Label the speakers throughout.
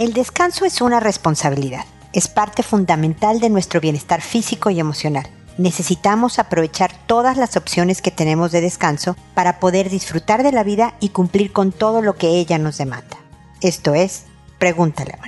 Speaker 1: El descanso es una responsabilidad. Es parte fundamental de nuestro bienestar físico y emocional. Necesitamos aprovechar todas las opciones que tenemos de descanso para poder disfrutar de la vida y cumplir con todo lo que ella nos demanda. Esto es, pregúntale a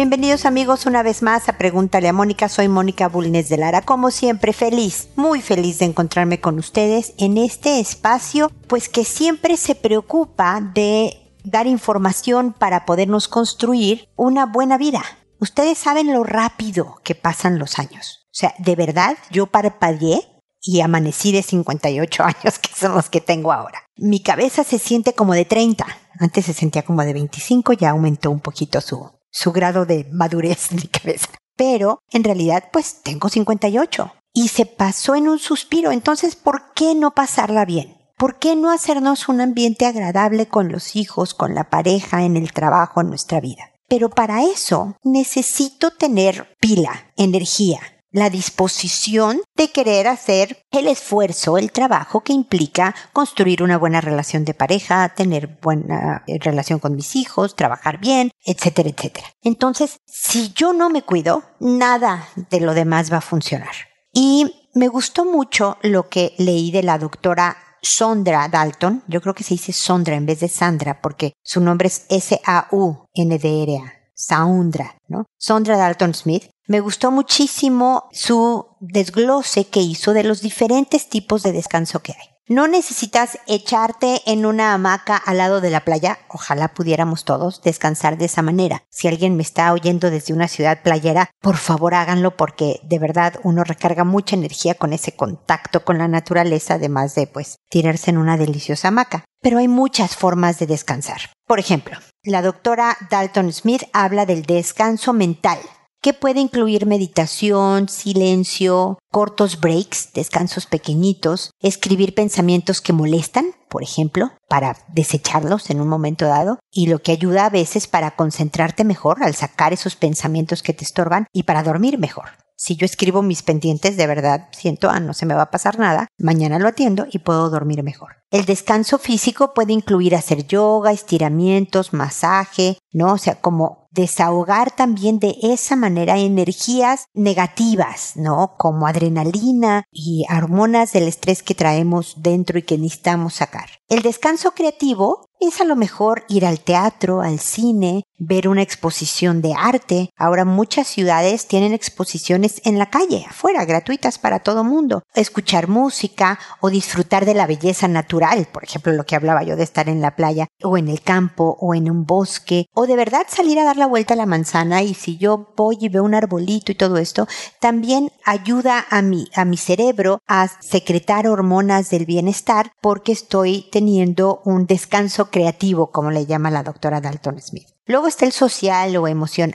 Speaker 1: Bienvenidos amigos una vez más a Pregúntale a Mónica. Soy Mónica Bulnes de Lara. Como siempre, feliz, muy feliz de encontrarme con ustedes en este espacio, pues que siempre se preocupa de dar información para podernos construir una buena vida. Ustedes saben lo rápido que pasan los años. O sea, de verdad, yo parpadeé y amanecí de 58 años, que son los que tengo ahora. Mi cabeza se siente como de 30. Antes se sentía como de 25, ya aumentó un poquito su, su grado de madurez en mi cabeza. Pero en realidad pues tengo 58 y se pasó en un suspiro. Entonces, ¿por qué no pasarla bien? ¿Por qué no hacernos un ambiente agradable con los hijos, con la pareja, en el trabajo, en nuestra vida? Pero para eso necesito tener pila, energía, la disposición de querer hacer el esfuerzo, el trabajo que implica construir una buena relación de pareja, tener buena eh, relación con mis hijos, trabajar bien, etcétera, etcétera. Entonces, si yo no me cuido, nada de lo demás va a funcionar. Y me gustó mucho lo que leí de la doctora Sondra Dalton, yo creo que se dice Sondra en vez de Sandra porque su nombre es S-A-U-N-D-R-A. Saundra, ¿no? Sondra Dalton Smith. Me gustó muchísimo su desglose que hizo de los diferentes tipos de descanso que hay. No necesitas echarte en una hamaca al lado de la playa. Ojalá pudiéramos todos descansar de esa manera. Si alguien me está oyendo desde una ciudad playera, por favor háganlo porque de verdad uno recarga mucha energía con ese contacto con la naturaleza, además de pues tirarse en una deliciosa hamaca. Pero hay muchas formas de descansar. Por ejemplo, la doctora Dalton Smith habla del descanso mental, que puede incluir meditación, silencio, cortos breaks, descansos pequeñitos, escribir pensamientos que molestan, por ejemplo, para desecharlos en un momento dado, y lo que ayuda a veces para concentrarte mejor al sacar esos pensamientos que te estorban y para dormir mejor. Si yo escribo mis pendientes, de verdad siento, ah, no se me va a pasar nada, mañana lo atiendo y puedo dormir mejor. El descanso físico puede incluir hacer yoga, estiramientos, masaje, ¿no? O sea, como desahogar también de esa manera energías negativas, ¿no? Como adrenalina y hormonas del estrés que traemos dentro y que necesitamos sacar. El descanso creativo es a lo mejor ir al teatro, al cine, ver una exposición de arte. Ahora muchas ciudades tienen exposiciones en la calle, afuera, gratuitas para todo mundo. Escuchar música o disfrutar de la belleza natural, por ejemplo, lo que hablaba yo de estar en la playa o en el campo o en un bosque o de verdad salir a dar la vuelta a la manzana y si yo voy y veo un arbolito y todo esto, también ayuda a mi, a mi cerebro a secretar hormonas del bienestar porque estoy teniendo un descanso creativo, como le llama la doctora Dalton Smith. Luego está el social o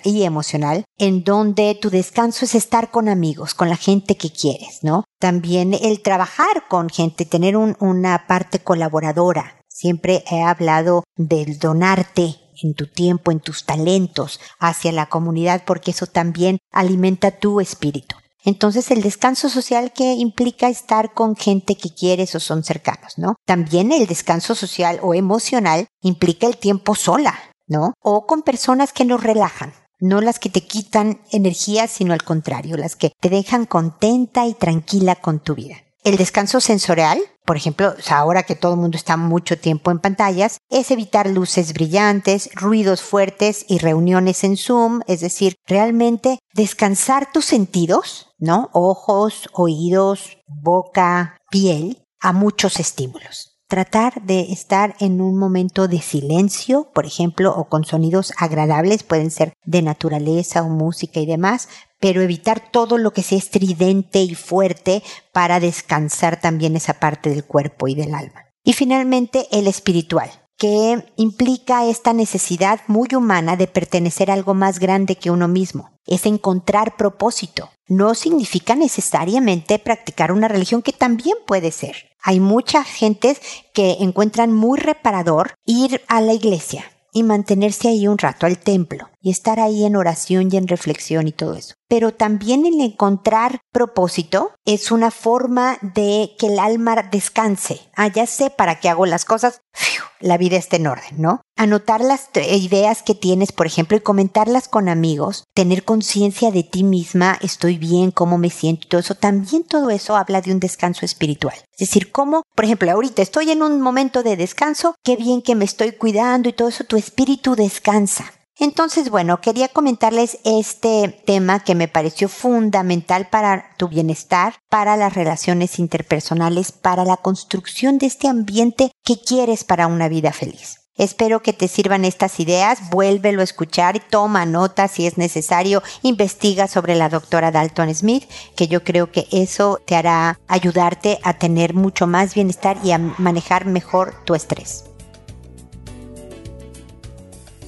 Speaker 1: y emocional, en donde tu descanso es estar con amigos, con la gente que quieres, ¿no? También el trabajar con gente, tener una parte colaboradora. Siempre he hablado del donarte en tu tiempo, en tus talentos hacia la comunidad, porque eso también alimenta tu espíritu. Entonces el descanso social que implica estar con gente que quieres o son cercanos, ¿no? También el descanso social o emocional implica el tiempo sola, ¿no? O con personas que nos relajan, no las que te quitan energía, sino al contrario, las que te dejan contenta y tranquila con tu vida. El descanso sensorial, por ejemplo, ahora que todo el mundo está mucho tiempo en pantallas, es evitar luces brillantes, ruidos fuertes y reuniones en Zoom, es decir, realmente descansar tus sentidos, ¿no? Ojos, oídos, boca, piel, a muchos estímulos tratar de estar en un momento de silencio, por ejemplo, o con sonidos agradables, pueden ser de naturaleza o música y demás, pero evitar todo lo que sea estridente y fuerte para descansar también esa parte del cuerpo y del alma. Y finalmente, el espiritual que implica esta necesidad muy humana de pertenecer a algo más grande que uno mismo. Es encontrar propósito. No significa necesariamente practicar una religión que también puede ser. Hay muchas gentes que encuentran muy reparador ir a la iglesia y mantenerse ahí un rato al templo y estar ahí en oración y en reflexión y todo eso. Pero también el encontrar propósito es una forma de que el alma descanse. Ah, ya sé para qué hago las cosas. la vida está en orden, ¿no? Anotar las ideas que tienes, por ejemplo, y comentarlas con amigos, tener conciencia de ti misma, estoy bien, cómo me siento todo eso, también todo eso habla de un descanso espiritual. Es decir, cómo, por ejemplo, ahorita estoy en un momento de descanso, qué bien que me estoy cuidando y todo eso, tu espíritu descansa. Entonces, bueno, quería comentarles este tema que me pareció fundamental para tu bienestar, para las relaciones interpersonales, para la construcción de este ambiente que quieres para una vida feliz. Espero que te sirvan estas ideas, vuélvelo a escuchar, toma nota si es necesario, investiga sobre la doctora Dalton Smith, que yo creo que eso te hará ayudarte a tener mucho más bienestar y a manejar mejor tu estrés.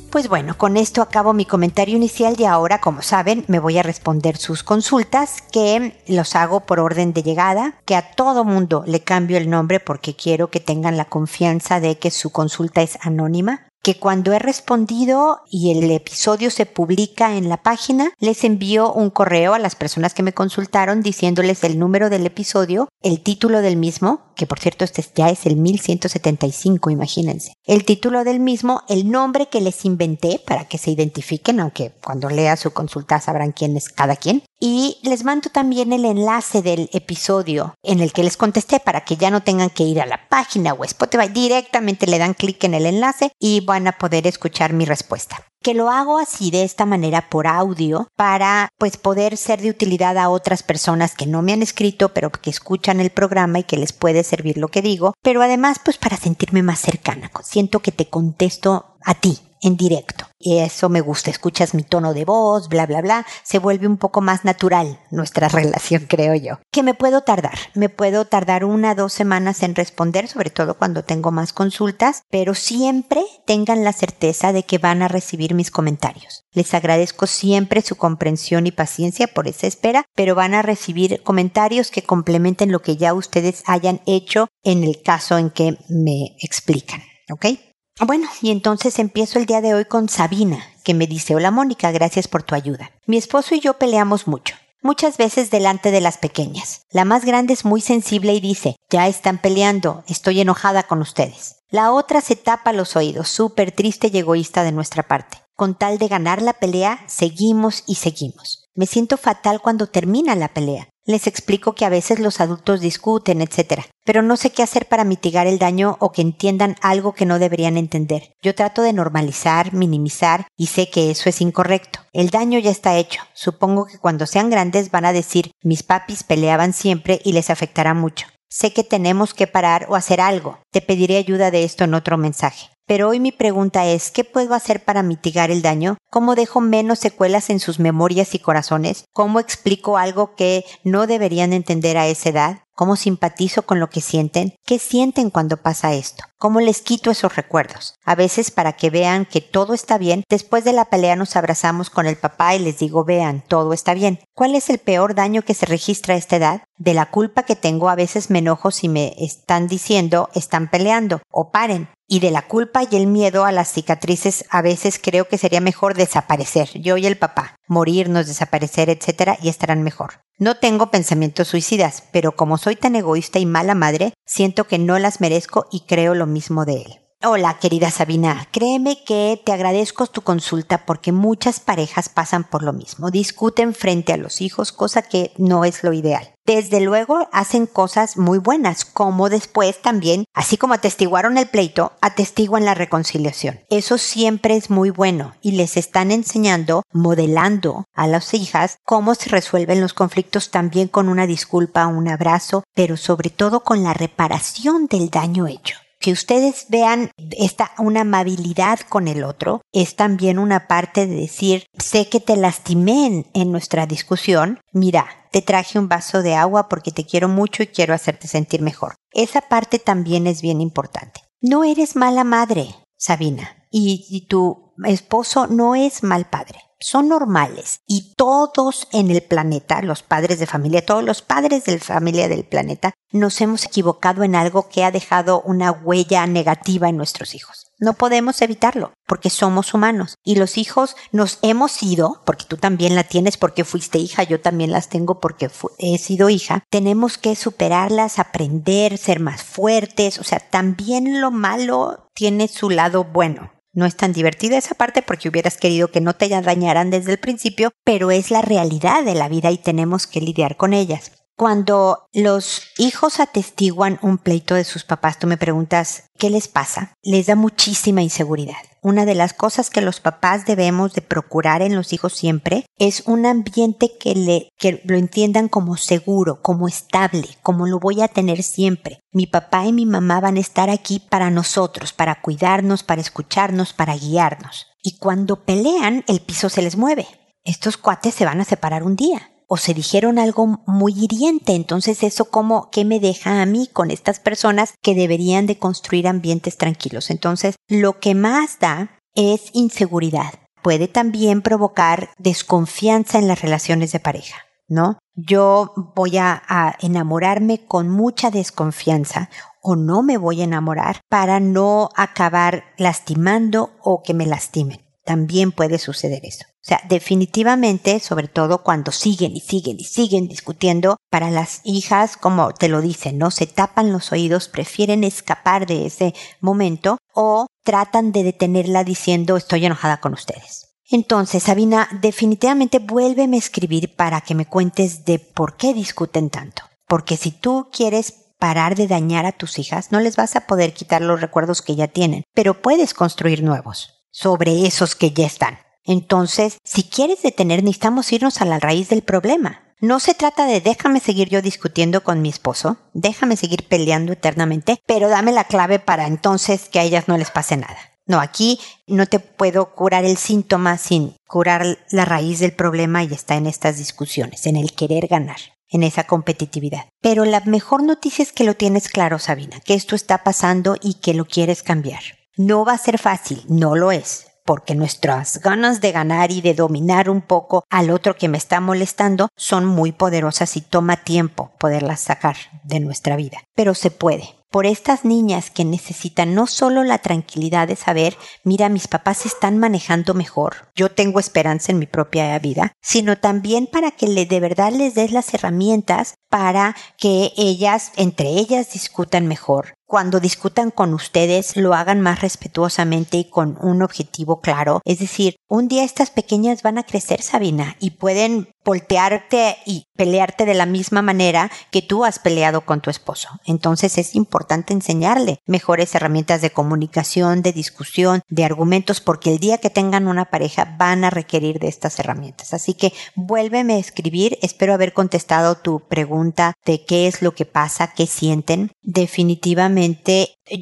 Speaker 1: Pues bueno, con esto acabo mi comentario inicial y ahora, como saben, me voy a responder sus consultas que los hago por orden de llegada, que a todo mundo le cambio el nombre porque quiero que tengan la confianza de que su consulta es anónima que cuando he respondido y el episodio se publica en la página, les envío un correo a las personas que me consultaron diciéndoles el número del episodio, el título del mismo, que por cierto este ya es el 1175, imagínense. El título del mismo, el nombre que les inventé para que se identifiquen, aunque cuando lea su consulta sabrán quién es cada quien. Y les mando también el enlace del episodio en el que les contesté para que ya no tengan que ir a la página o Spotify, directamente le dan clic en el enlace y van a poder escuchar mi respuesta. Que lo hago así de esta manera por audio para pues poder ser de utilidad a otras personas que no me han escrito pero que escuchan el programa y que les puede servir lo que digo, pero además pues para sentirme más cercana. Siento que te contesto a ti en directo. Y eso me gusta, escuchas mi tono de voz, bla, bla, bla, se vuelve un poco más natural nuestra relación, creo yo. Que me puedo tardar, me puedo tardar una, dos semanas en responder, sobre todo cuando tengo más consultas, pero siempre tengan la certeza de que van a recibir mis comentarios. Les agradezco siempre su comprensión y paciencia por esa espera, pero van a recibir comentarios que complementen lo que ya ustedes hayan hecho en el caso en que me explican. ¿Ok? Bueno, y entonces empiezo el día de hoy con Sabina, que me dice, hola Mónica, gracias por tu ayuda. Mi esposo y yo peleamos mucho, muchas veces delante de las pequeñas. La más grande es muy sensible y dice, ya están peleando, estoy enojada con ustedes. La otra se tapa los oídos, súper triste y egoísta de nuestra parte. Con tal de ganar la pelea, seguimos y seguimos. Me siento fatal cuando termina la pelea. Les explico que a veces los adultos discuten, etc. Pero no sé qué hacer para mitigar el daño o que entiendan algo que no deberían entender. Yo trato de normalizar, minimizar y sé que eso es incorrecto. El daño ya está hecho. Supongo que cuando sean grandes van a decir mis papis peleaban siempre y les afectará mucho. Sé que tenemos que parar o hacer algo. Te pediré ayuda de esto en otro mensaje. Pero hoy mi pregunta es, ¿qué puedo hacer para mitigar el daño? ¿Cómo dejo menos secuelas en sus memorias y corazones? ¿Cómo explico algo que no deberían entender a esa edad? ¿Cómo simpatizo con lo que sienten? ¿Qué sienten cuando pasa esto? ¿Cómo les quito esos recuerdos? A veces para que vean que todo está bien, después de la pelea nos abrazamos con el papá y les digo, vean, todo está bien. ¿Cuál es el peor daño que se registra a esta edad? De la culpa que tengo a veces me enojo si me están diciendo, están peleando o paren y de la culpa y el miedo a las cicatrices a veces creo que sería mejor desaparecer, yo y el papá, morirnos, desaparecer, etcétera, y estarán mejor. No tengo pensamientos suicidas, pero como soy tan egoísta y mala madre, siento que no las merezco y creo lo mismo de él. Hola, querida Sabina. Créeme que te agradezco tu consulta porque muchas parejas pasan por lo mismo. Discuten frente a los hijos, cosa que no es lo ideal. Desde luego hacen cosas muy buenas, como después también, así como atestiguaron el pleito, atestiguan la reconciliación. Eso siempre es muy bueno y les están enseñando, modelando a las hijas cómo se resuelven los conflictos también con una disculpa, un abrazo, pero sobre todo con la reparación del daño hecho que ustedes vean esta una amabilidad con el otro es también una parte de decir sé que te lastimé en, nuestra discusión. Mira te traje un vaso de agua porque te quiero mucho y quiero hacerte sentir mejor esa parte también es bien importante. No eres mala madre Sabina y, y tu esposo no es mal padre. Son normales. Y todos en el planeta, los padres de familia, todos los padres de familia del planeta, nos hemos equivocado en algo que ha dejado una huella negativa en nuestros hijos. No podemos evitarlo porque somos humanos. Y los hijos nos hemos ido, porque tú también la tienes porque fuiste hija, yo también las tengo porque he sido hija, tenemos que superarlas, aprender, ser más fuertes, o sea, también lo malo tiene su lado bueno. No es tan divertida esa parte porque hubieras querido que no te dañaran desde el principio, pero es la realidad de la vida y tenemos que lidiar con ellas. Cuando los hijos atestiguan un pleito de sus papás, tú me preguntas, ¿qué les pasa? Les da muchísima inseguridad. Una de las cosas que los papás debemos de procurar en los hijos siempre es un ambiente que, le, que lo entiendan como seguro, como estable, como lo voy a tener siempre. Mi papá y mi mamá van a estar aquí para nosotros, para cuidarnos, para escucharnos, para guiarnos. Y cuando pelean, el piso se les mueve. Estos cuates se van a separar un día o se dijeron algo muy hiriente. Entonces, eso como, ¿qué me deja a mí con estas personas que deberían de construir ambientes tranquilos? Entonces, lo que más da es inseguridad. Puede también provocar desconfianza en las relaciones de pareja. ¿No? Yo voy a, a enamorarme con mucha desconfianza o no me voy a enamorar para no acabar lastimando o que me lastimen. También puede suceder eso. O sea, definitivamente, sobre todo cuando siguen y siguen y siguen discutiendo, para las hijas, como te lo dicen, ¿no? Se tapan los oídos, prefieren escapar de ese momento o tratan de detenerla diciendo estoy enojada con ustedes. Entonces, Sabina, definitivamente vuélveme a escribir para que me cuentes de por qué discuten tanto. Porque si tú quieres parar de dañar a tus hijas, no les vas a poder quitar los recuerdos que ya tienen, pero puedes construir nuevos sobre esos que ya están. Entonces, si quieres detener, necesitamos irnos a la raíz del problema. No se trata de déjame seguir yo discutiendo con mi esposo, déjame seguir peleando eternamente, pero dame la clave para entonces que a ellas no les pase nada. No, aquí no te puedo curar el síntoma sin curar la raíz del problema y está en estas discusiones, en el querer ganar, en esa competitividad. Pero la mejor noticia es que lo tienes claro, Sabina, que esto está pasando y que lo quieres cambiar. No va a ser fácil, no lo es, porque nuestras ganas de ganar y de dominar un poco al otro que me está molestando son muy poderosas y toma tiempo poderlas sacar de nuestra vida. Pero se puede. Por estas niñas que necesitan no solo la tranquilidad de saber, mira, mis papás están manejando mejor, yo tengo esperanza en mi propia vida, sino también para que le, de verdad les des las herramientas para que ellas, entre ellas, discutan mejor, cuando discutan con ustedes lo hagan más respetuosamente y con un objetivo claro. Es decir, un día estas pequeñas van a crecer, Sabina, y pueden voltearte y pelearte de la misma manera que tú has peleado con tu esposo. Entonces es importante enseñarle mejores herramientas de comunicación, de discusión, de argumentos, porque el día que tengan una pareja van a requerir de estas herramientas. Así que vuélveme a escribir. Espero haber contestado tu pregunta de qué es lo que pasa, qué sienten. Definitivamente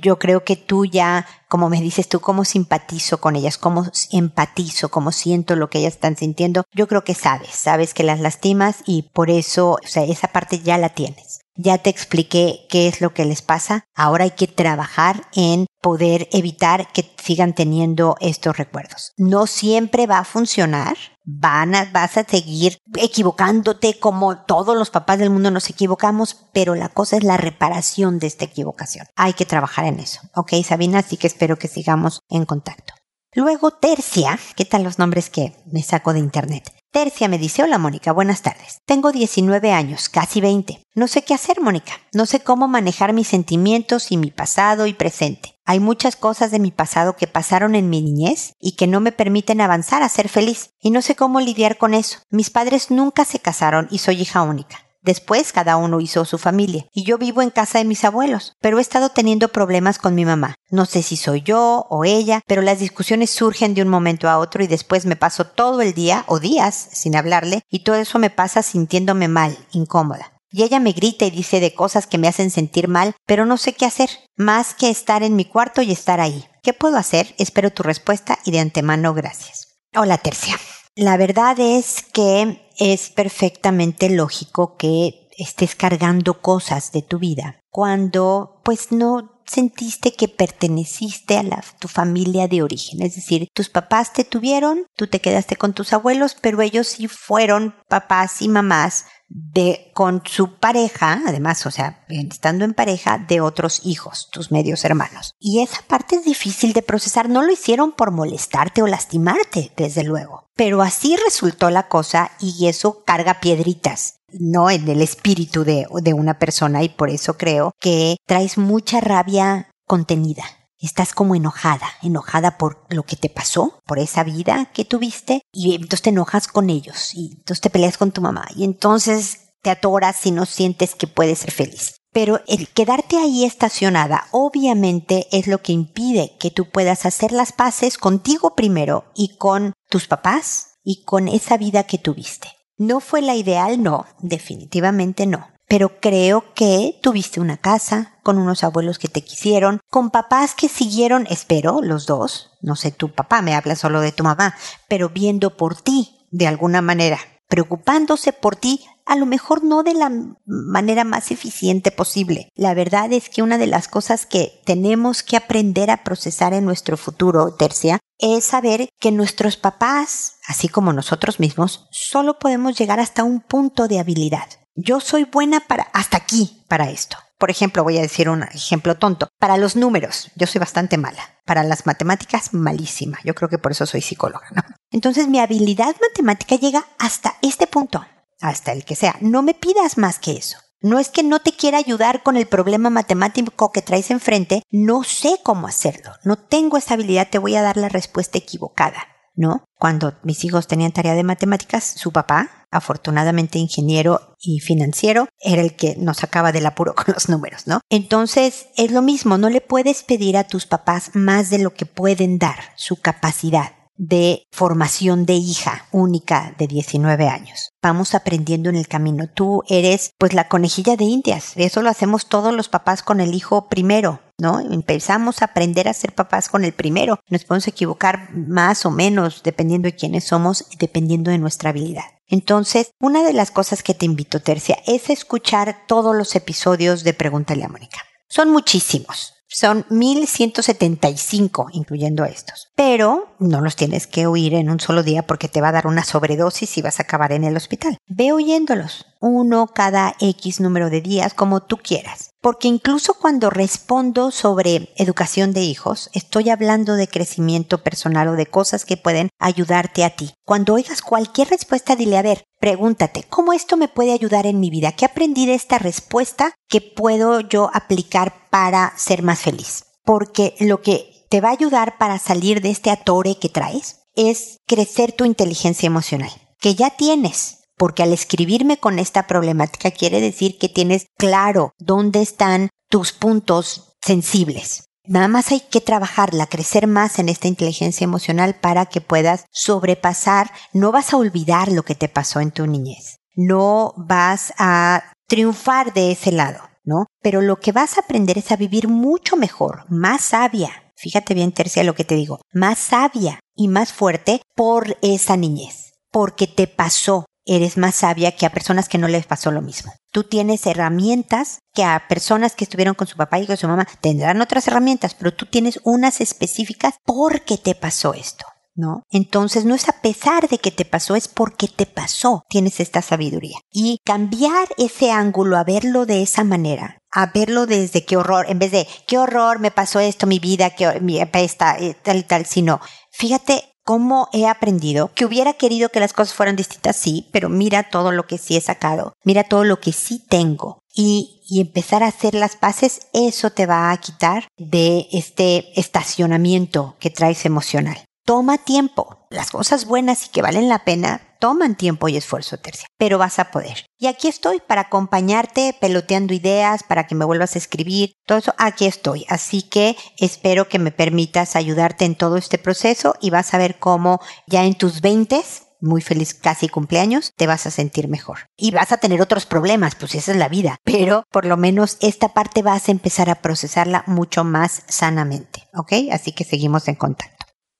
Speaker 1: yo creo que tú ya, como me dices tú, cómo simpatizo con ellas, cómo empatizo, cómo siento lo que ellas están sintiendo, yo creo que sabes, sabes que las lastimas y por eso, o sea, esa parte ya la tienes. Ya te expliqué qué es lo que les pasa. Ahora hay que trabajar en poder evitar que sigan teniendo estos recuerdos. No siempre va a funcionar. Van a, vas a seguir equivocándote como todos los papás del mundo nos equivocamos, pero la cosa es la reparación de esta equivocación. Hay que trabajar en eso. Ok, Sabina, así que espero que sigamos en contacto. Luego, Tercia, ¿qué tal los nombres que me saco de internet? Tercia me dice, hola Mónica, buenas tardes. Tengo 19 años, casi 20. No sé qué hacer, Mónica. No sé cómo manejar mis sentimientos y mi pasado y presente. Hay muchas cosas de mi pasado que pasaron en mi niñez y que no me permiten avanzar a ser feliz. Y no sé cómo lidiar con eso. Mis padres nunca se casaron y soy hija única. Después cada uno hizo su familia y yo vivo en casa de mis abuelos, pero he estado teniendo problemas con mi mamá. No sé si soy yo o ella, pero las discusiones surgen de un momento a otro y después me paso todo el día o días sin hablarle y todo eso me pasa sintiéndome mal, incómoda. Y ella me grita y dice de cosas que me hacen sentir mal, pero no sé qué hacer, más que estar en mi cuarto y estar ahí. ¿Qué puedo hacer? Espero tu respuesta y de antemano gracias. Hola Tercia. La verdad es que es perfectamente lógico que estés cargando cosas de tu vida cuando pues no sentiste que perteneciste a tu familia de origen. Es decir, tus papás te tuvieron, tú te quedaste con tus abuelos, pero ellos sí fueron papás y mamás de con su pareja, además, o sea, estando en pareja de otros hijos, tus medios hermanos. Y esa parte es difícil de procesar, no lo hicieron por molestarte o lastimarte, desde luego. Pero así resultó la cosa y eso carga piedritas no en el espíritu de, de una persona y por eso creo que traes mucha rabia contenida. Estás como enojada, enojada por lo que te pasó, por esa vida que tuviste, y entonces te enojas con ellos, y entonces te peleas con tu mamá, y entonces te atoras y no sientes que puedes ser feliz. Pero el quedarte ahí estacionada obviamente es lo que impide que tú puedas hacer las paces contigo primero y con tus papás y con esa vida que tuviste. ¿No fue la ideal? No, definitivamente no. Pero creo que tuviste una casa, con unos abuelos que te quisieron, con papás que siguieron, espero, los dos, no sé, tu papá me habla solo de tu mamá, pero viendo por ti, de alguna manera, preocupándose por ti, a lo mejor no de la manera más eficiente posible. La verdad es que una de las cosas que tenemos que aprender a procesar en nuestro futuro, Tercia, es saber que nuestros papás, así como nosotros mismos, solo podemos llegar hasta un punto de habilidad. Yo soy buena para hasta aquí para esto. Por ejemplo, voy a decir un ejemplo tonto. Para los números, yo soy bastante mala. Para las matemáticas, malísima. Yo creo que por eso soy psicóloga, ¿no? Entonces mi habilidad matemática llega hasta este punto, hasta el que sea. No me pidas más que eso. No es que no te quiera ayudar con el problema matemático que traes enfrente, no sé cómo hacerlo, no tengo esa habilidad, te voy a dar la respuesta equivocada, ¿no? Cuando mis hijos tenían tarea de matemáticas, su papá, afortunadamente ingeniero y financiero, era el que nos sacaba del apuro con los números, ¿no? Entonces, es lo mismo, no le puedes pedir a tus papás más de lo que pueden dar, su capacidad de formación de hija única de 19 años. Vamos aprendiendo en el camino. Tú eres pues la conejilla de indias. Eso lo hacemos todos los papás con el hijo primero, ¿no? Empezamos a aprender a ser papás con el primero. Nos podemos equivocar más o menos dependiendo de quiénes somos dependiendo de nuestra habilidad. Entonces, una de las cosas que te invito, Tercia, es escuchar todos los episodios de Pregúntale a Mónica. Son muchísimos. Son 1175, incluyendo estos. Pero no los tienes que oír en un solo día porque te va a dar una sobredosis y vas a acabar en el hospital. Ve oyéndolos, uno cada X número de días, como tú quieras. Porque incluso cuando respondo sobre educación de hijos, estoy hablando de crecimiento personal o de cosas que pueden ayudarte a ti. Cuando oigas cualquier respuesta, dile, a ver, pregúntate, ¿cómo esto me puede ayudar en mi vida? ¿Qué aprendí de esta respuesta que puedo yo aplicar para ser más feliz? Porque lo que te va a ayudar para salir de este atore que traes es crecer tu inteligencia emocional, que ya tienes, porque al escribirme con esta problemática quiere decir que tienes claro dónde están tus puntos sensibles. Nada más hay que trabajarla, crecer más en esta inteligencia emocional para que puedas sobrepasar, no vas a olvidar lo que te pasó en tu niñez, no vas a triunfar de ese lado, ¿no? Pero lo que vas a aprender es a vivir mucho mejor, más sabia. Fíjate bien, Tercia, lo que te digo, más sabia y más fuerte por esa niñez, porque te pasó, eres más sabia que a personas que no les pasó lo mismo. Tú tienes herramientas que a personas que estuvieron con su papá y con su mamá tendrán otras herramientas, pero tú tienes unas específicas porque te pasó esto. ¿No? Entonces no es a pesar de que te pasó, es porque te pasó, tienes esta sabiduría. Y cambiar ese ángulo a verlo de esa manera, a verlo desde qué horror, en vez de qué horror me pasó esto, mi vida, que mi apesta, eh, tal y tal, sino, fíjate cómo he aprendido, que hubiera querido que las cosas fueran distintas, sí, pero mira todo lo que sí he sacado, mira todo lo que sí tengo. Y, y empezar a hacer las paces, eso te va a quitar de este estacionamiento que traes emocional. Toma tiempo. Las cosas buenas y que valen la pena toman tiempo y esfuerzo, Tercia, pero vas a poder. Y aquí estoy para acompañarte, peloteando ideas, para que me vuelvas a escribir, todo eso, aquí estoy. Así que espero que me permitas ayudarte en todo este proceso y vas a ver cómo ya en tus veintes muy feliz casi cumpleaños, te vas a sentir mejor. Y vas a tener otros problemas, pues esa es la vida, pero por lo menos esta parte vas a empezar a procesarla mucho más sanamente, ¿ok? Así que seguimos en contacto.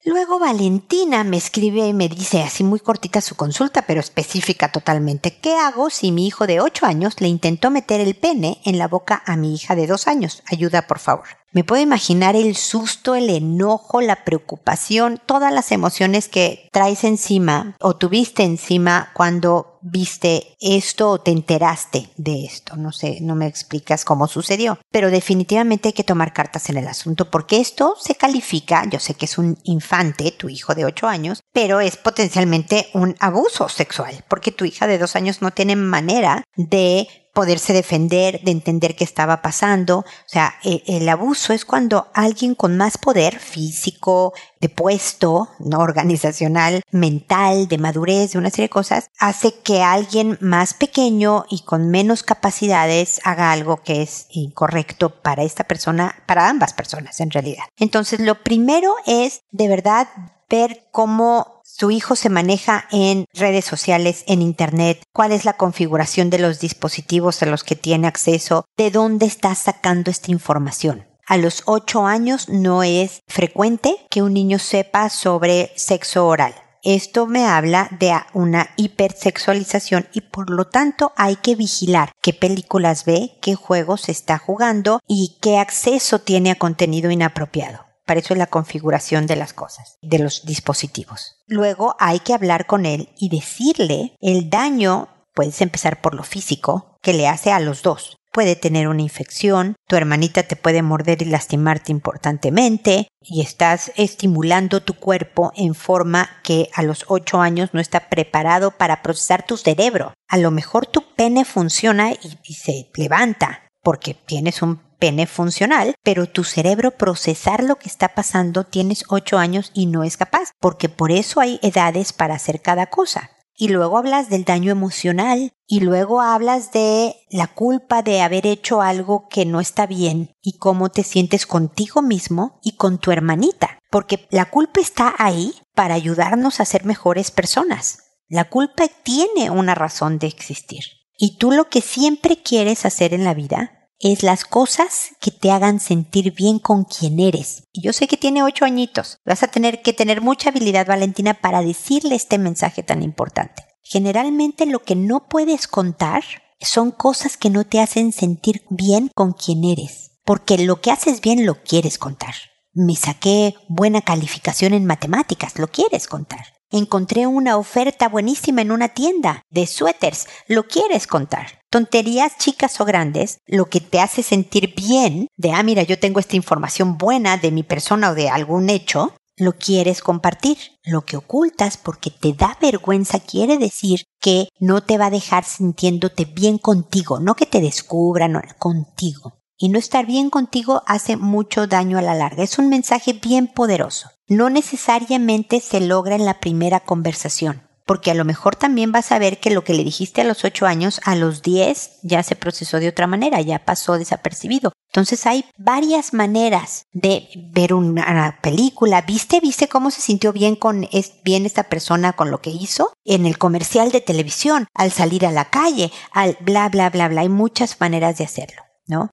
Speaker 1: Luego Valentina me escribe y me dice así muy cortita su consulta, pero específica totalmente. ¿Qué hago si mi hijo de 8 años le intentó meter el pene en la boca a mi hija de 2 años? Ayuda, por favor. Me puedo imaginar el susto, el enojo, la preocupación, todas las emociones que traes encima o tuviste encima cuando viste esto o te enteraste de esto. No sé, no me explicas cómo sucedió, pero definitivamente hay que tomar cartas en el asunto porque esto se califica, yo sé que es un infante, tu hijo de 8 años, pero es potencialmente un abuso sexual porque tu hija de 2 años no tiene manera de poderse defender, de entender qué estaba pasando. O sea, el, el, abuso es cuando alguien con más poder físico, de puesto, no organizacional, mental, de madurez, de una serie de cosas, hace que alguien más pequeño y con menos capacidades haga algo que es incorrecto para esta persona, para ambas personas en realidad. Entonces, lo primero es de verdad ver cómo su hijo se maneja en redes sociales, en Internet, cuál es la configuración de los dispositivos a los que tiene acceso, de dónde está sacando esta información. A los 8 años no es frecuente que un niño sepa sobre sexo oral. Esto me habla de una hipersexualización y por lo tanto hay que vigilar qué películas ve, qué juegos está jugando y qué acceso tiene a contenido inapropiado. Para eso es la configuración de las cosas, de los dispositivos. Luego hay que hablar con él y decirle el daño, puedes empezar por lo físico, que le hace a los dos. Puede tener una infección, tu hermanita te puede morder y lastimarte importantemente, y estás estimulando tu cuerpo en forma que a los 8 años no está preparado para procesar tu cerebro. A lo mejor tu pene funciona y, y se levanta, porque tienes un pene funcional, pero tu cerebro procesar lo que está pasando tienes 8 años y no es capaz, porque por eso hay edades para hacer cada cosa. Y luego hablas del daño emocional y luego hablas de la culpa de haber hecho algo que no está bien y cómo te sientes contigo mismo y con tu hermanita, porque la culpa está ahí para ayudarnos a ser mejores personas. La culpa tiene una razón de existir. Y tú lo que siempre quieres hacer en la vida es las cosas que te hagan sentir bien con quien eres. Y yo sé que tiene ocho añitos. Vas a tener que tener mucha habilidad, Valentina, para decirle este mensaje tan importante. Generalmente lo que no puedes contar son cosas que no te hacen sentir bien con quien eres. Porque lo que haces bien lo quieres contar. Me saqué buena calificación en matemáticas, lo quieres contar. Encontré una oferta buenísima en una tienda de suéteres, lo quieres contar tonterías chicas o grandes, lo que te hace sentir bien de, ah, mira, yo tengo esta información buena de mi persona o de algún hecho, lo quieres compartir. Lo que ocultas porque te da vergüenza quiere decir que no te va a dejar sintiéndote bien contigo, no que te descubran, contigo. Y no estar bien contigo hace mucho daño a la larga. Es un mensaje bien poderoso. No necesariamente se logra en la primera conversación porque a lo mejor también vas a ver que lo que le dijiste a los 8 años, a los 10 ya se procesó de otra manera, ya pasó desapercibido. Entonces hay varias maneras de ver una película. ¿Viste? ¿Viste cómo se sintió bien con bien esta persona con lo que hizo? En el comercial de televisión, al salir a la calle, al bla bla bla bla. Hay muchas maneras de hacerlo.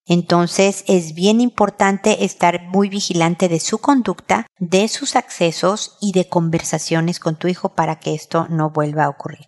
Speaker 1: Entonces es bien importante estar muy vigilante de su conducta, de sus accesos y de conversaciones con tu hijo para que esto no vuelva a ocurrir.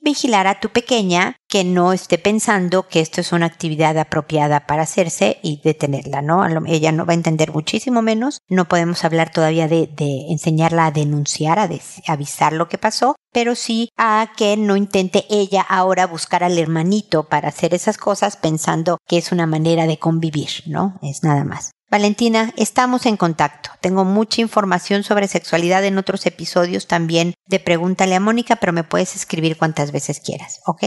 Speaker 1: Vigilar a tu pequeña que no esté pensando que esto es una actividad apropiada para hacerse y detenerla, ¿no? Ella no va a entender muchísimo menos. No podemos hablar todavía de, enseñarla a denunciar, a avisar lo que pasó, pero sí a que no intente ella ahora buscar al hermanito para hacer esas cosas pensando que es una manera de convivir, ¿no? Es nada más. Valentina, estamos en contacto. Tengo mucha información sobre sexualidad en otros episodios también de Pregúntale a Mónica, pero me puedes escribir cuantas veces quieras, ¿ok?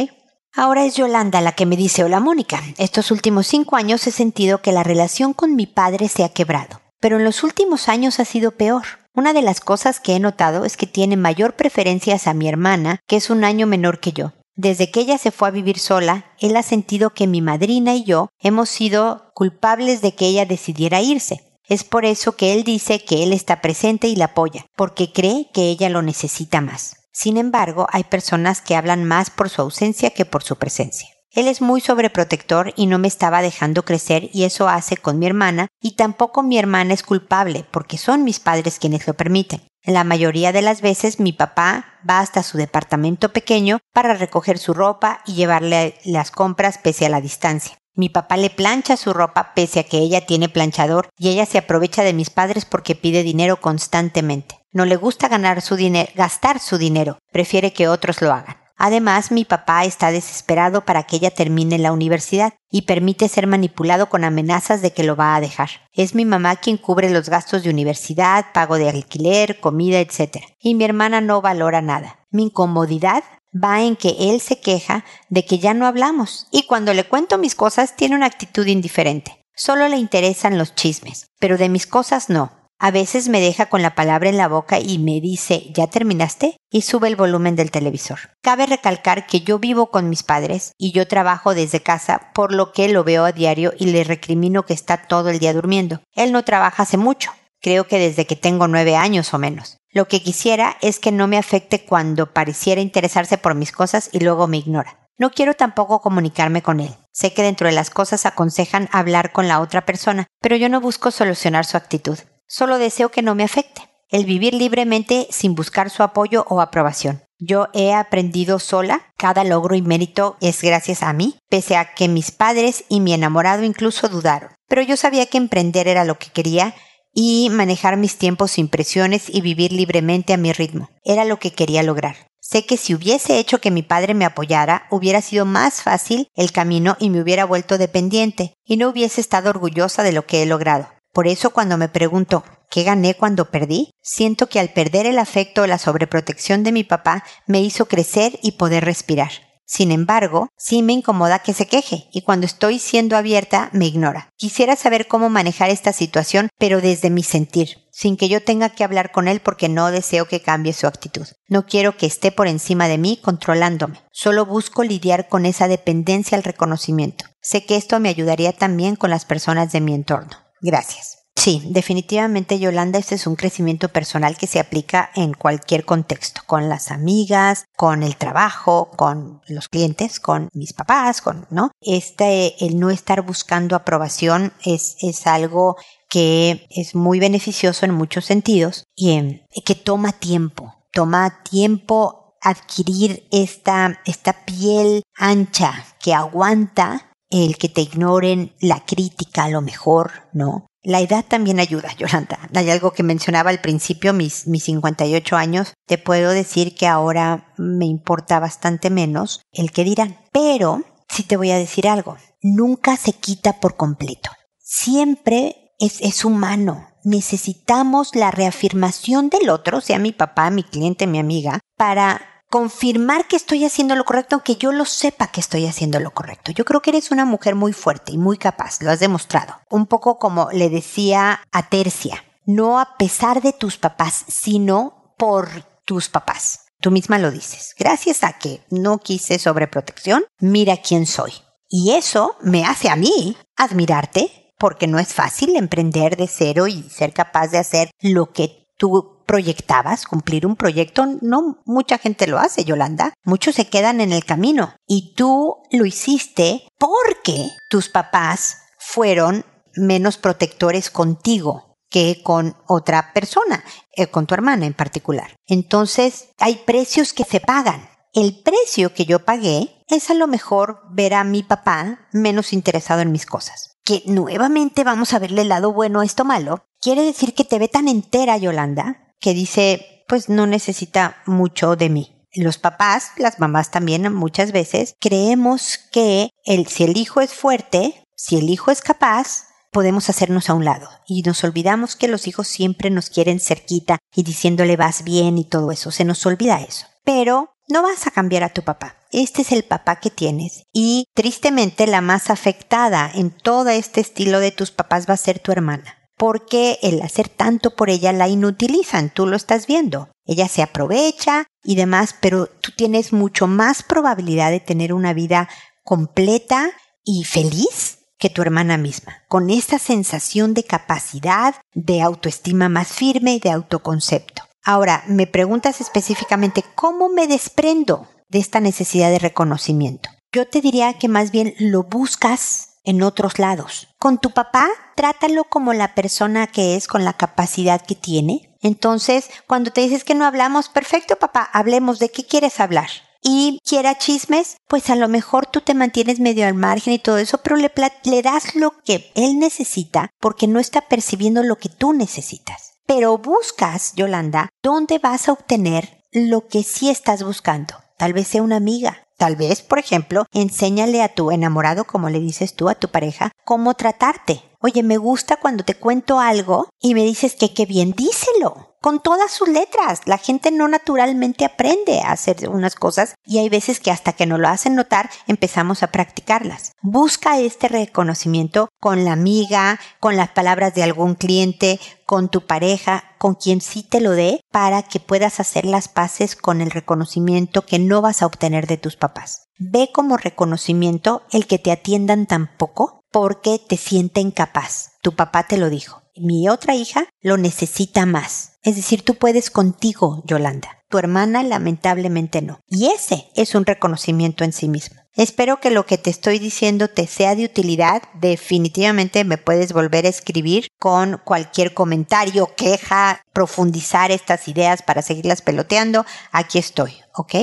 Speaker 1: Ahora es Yolanda la que me dice, hola Mónica, estos últimos cinco años he sentido que la relación con mi padre se ha quebrado, pero en los últimos años ha sido peor. Una de las cosas que he notado es que tiene mayor preferencia hacia mi hermana, que es un año menor que yo. Desde que ella se fue a vivir sola, él ha sentido que mi madrina y yo hemos sido culpables de que ella decidiera irse. Es por eso que él dice que él está presente y la apoya, porque cree que ella lo necesita más. Sin embargo, hay personas que hablan más por su ausencia que por su presencia. Él es muy sobreprotector y no me estaba dejando crecer y eso hace con mi hermana y tampoco mi hermana es culpable porque son mis padres quienes lo permiten. La mayoría de las veces mi papá va hasta su departamento pequeño para recoger su ropa y llevarle las compras pese a la distancia. Mi papá le plancha su ropa pese a que ella tiene planchador y ella se aprovecha de mis padres porque pide dinero constantemente. No le gusta ganar su dinero, gastar su dinero, prefiere que otros lo hagan. Además, mi papá está desesperado para que ella termine la universidad y permite ser manipulado con amenazas de que lo va a dejar. Es mi mamá quien cubre los gastos de universidad, pago de alquiler, comida, etc. Y mi hermana no valora nada. Mi incomodidad va en que él se queja de que ya no hablamos y cuando le cuento mis cosas tiene una actitud indiferente. Solo le interesan los chismes, pero de mis cosas no. A veces me deja con la palabra en la boca y me dice ¿Ya terminaste? y sube el volumen del televisor. Cabe recalcar que yo vivo con mis padres y yo trabajo desde casa, por lo que lo veo a diario y le recrimino que está todo el día durmiendo. Él no trabaja hace mucho, creo que desde que tengo nueve años o menos. Lo que quisiera es que no me afecte cuando pareciera interesarse por mis cosas y luego me ignora. No quiero tampoco comunicarme con él. Sé que dentro de las cosas aconsejan hablar con la otra persona, pero yo no busco solucionar su actitud. Solo deseo que no me afecte. El vivir libremente sin buscar su apoyo o aprobación. Yo he aprendido sola, cada logro y mérito es gracias a mí, pese a que mis padres y mi enamorado incluso dudaron. Pero yo sabía que emprender era lo que quería y manejar mis tiempos sin presiones y vivir libremente a mi ritmo. Era lo que quería lograr. Sé que si hubiese hecho que mi padre me apoyara, hubiera sido más fácil el camino y me hubiera vuelto dependiente, y no hubiese estado orgullosa de lo que he logrado. Por eso cuando me pregunto ¿qué gané cuando perdí? Siento que al perder el afecto o la sobreprotección de mi papá me hizo crecer y poder respirar. Sin embargo, sí me incomoda que se queje y cuando estoy siendo abierta me ignora. Quisiera saber cómo manejar esta situación, pero desde mi sentir, sin que yo tenga que hablar con él porque no deseo que cambie su actitud. No quiero que esté por encima de mí controlándome. Solo busco lidiar con esa dependencia al reconocimiento. Sé que esto me ayudaría también con las personas de mi entorno. Gracias. Sí, definitivamente Yolanda, este es un crecimiento personal que se aplica en cualquier contexto, con las amigas, con el trabajo, con los clientes, con mis papás, con, ¿no? Este, el no estar buscando aprobación es, es algo que es muy beneficioso en muchos sentidos y eh, que toma tiempo, toma tiempo adquirir esta, esta piel ancha que aguanta el que te ignoren la crítica a lo mejor, ¿no? La edad también ayuda, Yolanda. Hay algo que mencionaba al principio, mis, mis 58 años. Te puedo decir que ahora me importa bastante menos el que dirán. Pero sí te voy a decir algo. Nunca se quita por completo. Siempre es, es humano. Necesitamos la reafirmación del otro, sea mi papá, mi cliente, mi amiga, para confirmar que estoy haciendo lo correcto, aunque yo lo sepa que estoy haciendo lo correcto. Yo creo que eres una mujer muy fuerte y muy capaz, lo has demostrado. Un poco como le decía a Tercia, no a pesar de tus papás, sino por tus papás. Tú misma lo dices. Gracias a que no quise sobreprotección, mira quién soy. Y eso me hace a mí admirarte porque no es fácil emprender de cero y ser capaz de hacer lo que tú proyectabas, cumplir un proyecto, no mucha gente lo hace, Yolanda. Muchos se quedan en el camino. Y tú lo hiciste porque tus papás fueron menos protectores contigo que con otra persona, eh, con tu hermana en particular. Entonces, hay precios que se pagan. El precio que yo pagué es a lo mejor ver a mi papá menos interesado en mis cosas. Que nuevamente vamos a verle el lado bueno a esto malo. Quiere decir que te ve tan entera, Yolanda, que dice, pues no necesita mucho de mí. Los papás, las mamás también muchas veces, creemos que el, si el hijo es fuerte, si el hijo es capaz, podemos hacernos a un lado. Y nos olvidamos que los hijos siempre nos quieren cerquita y diciéndole vas bien y todo eso. Se nos olvida eso. Pero no vas a cambiar a tu papá. Este es el papá que tienes. Y tristemente la más afectada en todo este estilo de tus papás va a ser tu hermana porque el hacer tanto por ella la inutilizan, tú lo estás viendo. Ella se aprovecha y demás, pero tú tienes mucho más probabilidad de tener una vida completa y feliz que tu hermana misma, con esta sensación de capacidad, de autoestima más firme y de autoconcepto. Ahora, me preguntas específicamente cómo me desprendo de esta necesidad de reconocimiento. yo te diría que más bien lo buscas en otros lados. Con tu papá, trátalo como la persona que es, con la capacidad que tiene. Entonces, cuando te dices que no hablamos, perfecto papá, hablemos de qué quieres hablar y quiera chismes, pues a lo mejor tú te mantienes medio al margen y todo eso, pero le, le, das lo que él necesita porque no está percibiendo lo que tú necesitas. Pero buscas, Yolanda, dónde vas a obtener lo que sí estás buscando. Tal vez sea una amiga, Tal vez, por ejemplo, enséñale a tu enamorado, como le dices tú a tu pareja, cómo tratarte. Oye, me gusta cuando te cuento algo y me dices que qué bien, díselo con todas sus letras. La gente no naturalmente aprende a hacer unas cosas y hay veces que hasta que nos lo hacen notar empezamos a practicarlas. Busca este reconocimiento con la amiga, con las palabras de algún cliente, con tu pareja, con quien sí te lo dé, para que puedas hacer las paces con el reconocimiento que no vas a obtener de tus papás. Ve como reconocimiento el que te atiendan tan poco porque te sienten capaz. Tu papá te lo dijo mi otra hija lo necesita más. Es decir, tú puedes contigo, Yolanda. Tu hermana lamentablemente no. Y ese es un reconocimiento en sí mismo. Espero que lo que te estoy diciendo te sea de utilidad. Definitivamente me puedes volver a escribir con cualquier comentario, queja, profundizar estas ideas para seguirlas peloteando. Aquí estoy, ¿ok?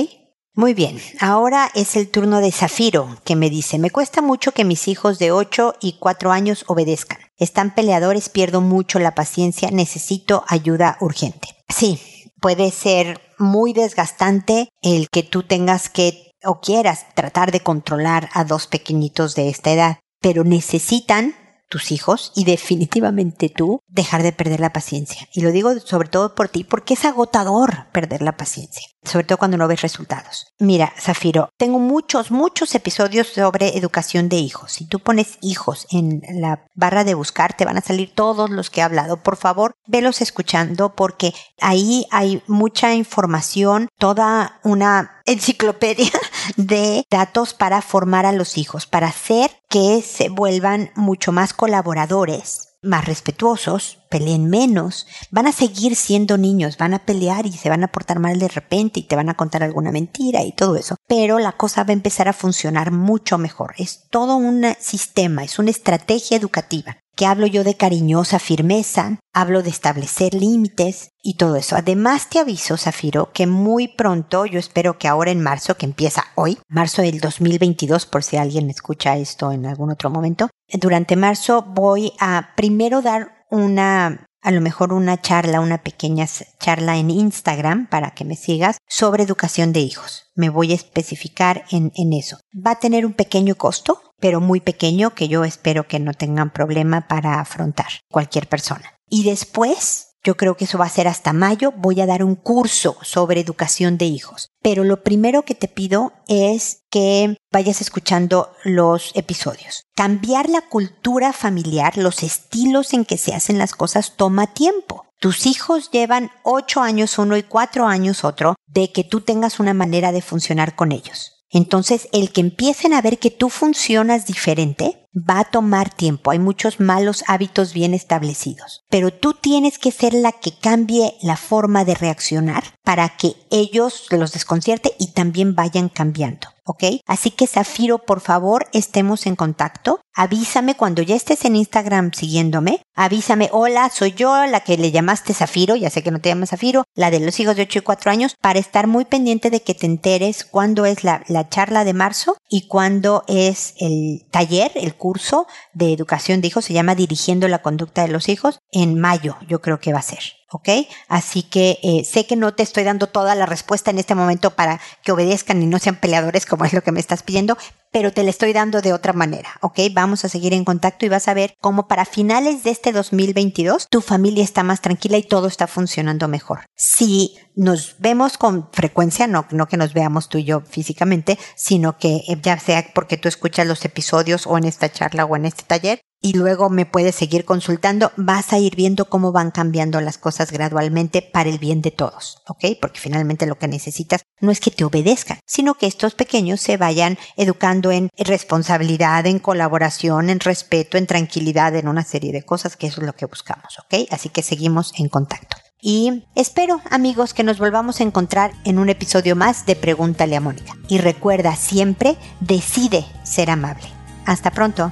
Speaker 1: Muy bien, ahora es el turno de Zafiro, que me dice, me cuesta mucho que mis hijos de 8 y 4 años obedezcan. Están peleadores, pierdo mucho la paciencia, necesito ayuda urgente. Sí, puede ser muy desgastante el que tú tengas que o quieras tratar de controlar a dos pequeñitos de esta edad, pero necesitan tus hijos y definitivamente tú dejar de perder la paciencia. Y lo digo sobre todo por ti porque es agotador perder la paciencia, sobre todo cuando no ves resultados. Mira, Zafiro, tengo muchos, muchos episodios sobre educación de hijos. Si tú pones hijos en la barra de buscar, te van a salir todos los que he hablado. Por favor, velos escuchando porque ahí hay mucha información, toda una enciclopedia de datos para formar a los hijos, para hacer que se vuelvan mucho más colaboradores, más respetuosos, peleen menos, van a seguir siendo niños, van a pelear y se van a portar mal de repente y te van a contar alguna mentira y todo eso, pero la cosa va a empezar a funcionar mucho mejor. Es todo un sistema, es una estrategia educativa que hablo yo de cariñosa firmeza, hablo de establecer límites y todo eso. Además te aviso, Zafiro, que muy pronto, yo espero que ahora en marzo, que empieza hoy, marzo del 2022, por si alguien escucha esto en algún otro momento, durante marzo voy a primero dar una a lo mejor una charla, una pequeña charla en Instagram para que me sigas sobre educación de hijos. Me voy a especificar en, en eso. Va a tener un pequeño costo, pero muy pequeño que yo espero que no tengan problema para afrontar cualquier persona. Y después, yo creo que eso va a ser hasta mayo, voy a dar un curso sobre educación de hijos. Pero lo primero que te pido es que vayas escuchando los episodios. Cambiar la cultura familiar, los estilos en que se hacen las cosas toma tiempo. Tus hijos llevan ocho años uno y cuatro años otro de que tú tengas una manera de funcionar con ellos. Entonces, el que empiecen a ver que tú funcionas diferente va a tomar tiempo. Hay muchos malos hábitos bien establecidos. Pero tú tienes que ser la que cambie la forma de reaccionar para que ellos los desconcierte y también vayan cambiando. ¿Ok? Así que Zafiro, por favor, estemos en contacto. Avísame cuando ya estés en Instagram siguiéndome. Avísame, hola, soy yo, la que le llamaste Zafiro, ya sé que no te llamas Zafiro, la de los hijos de 8 y 4 años, para estar muy pendiente de que te enteres cuándo es la, la charla de marzo y cuándo es el taller, el curso de educación de hijos, se llama Dirigiendo la conducta de los hijos, en mayo, yo creo que va a ser. ¿Ok? Así que eh, sé que no te estoy dando toda la respuesta en este momento para que obedezcan y no sean peleadores como es lo que me estás pidiendo, pero te la estoy dando de otra manera, ¿ok? Vamos a seguir en contacto y vas a ver cómo para finales de este 2022 tu familia está más tranquila y todo está funcionando mejor. Si nos vemos con frecuencia, no, no que nos veamos tú y yo físicamente, sino que eh, ya sea porque tú escuchas los episodios o en esta charla o en este taller, y luego me puedes seguir consultando, vas a ir viendo cómo van cambiando las cosas gradualmente para el bien de todos, ¿ok? Porque finalmente lo que necesitas no es que te obedezcan, sino que estos pequeños se vayan educando en responsabilidad, en colaboración, en respeto, en tranquilidad, en una serie de cosas, que eso es lo que buscamos, ¿ok? Así que seguimos en contacto. Y espero, amigos, que nos volvamos a encontrar en un episodio más de Pregúntale a Mónica. Y recuerda siempre, decide ser amable. Hasta pronto.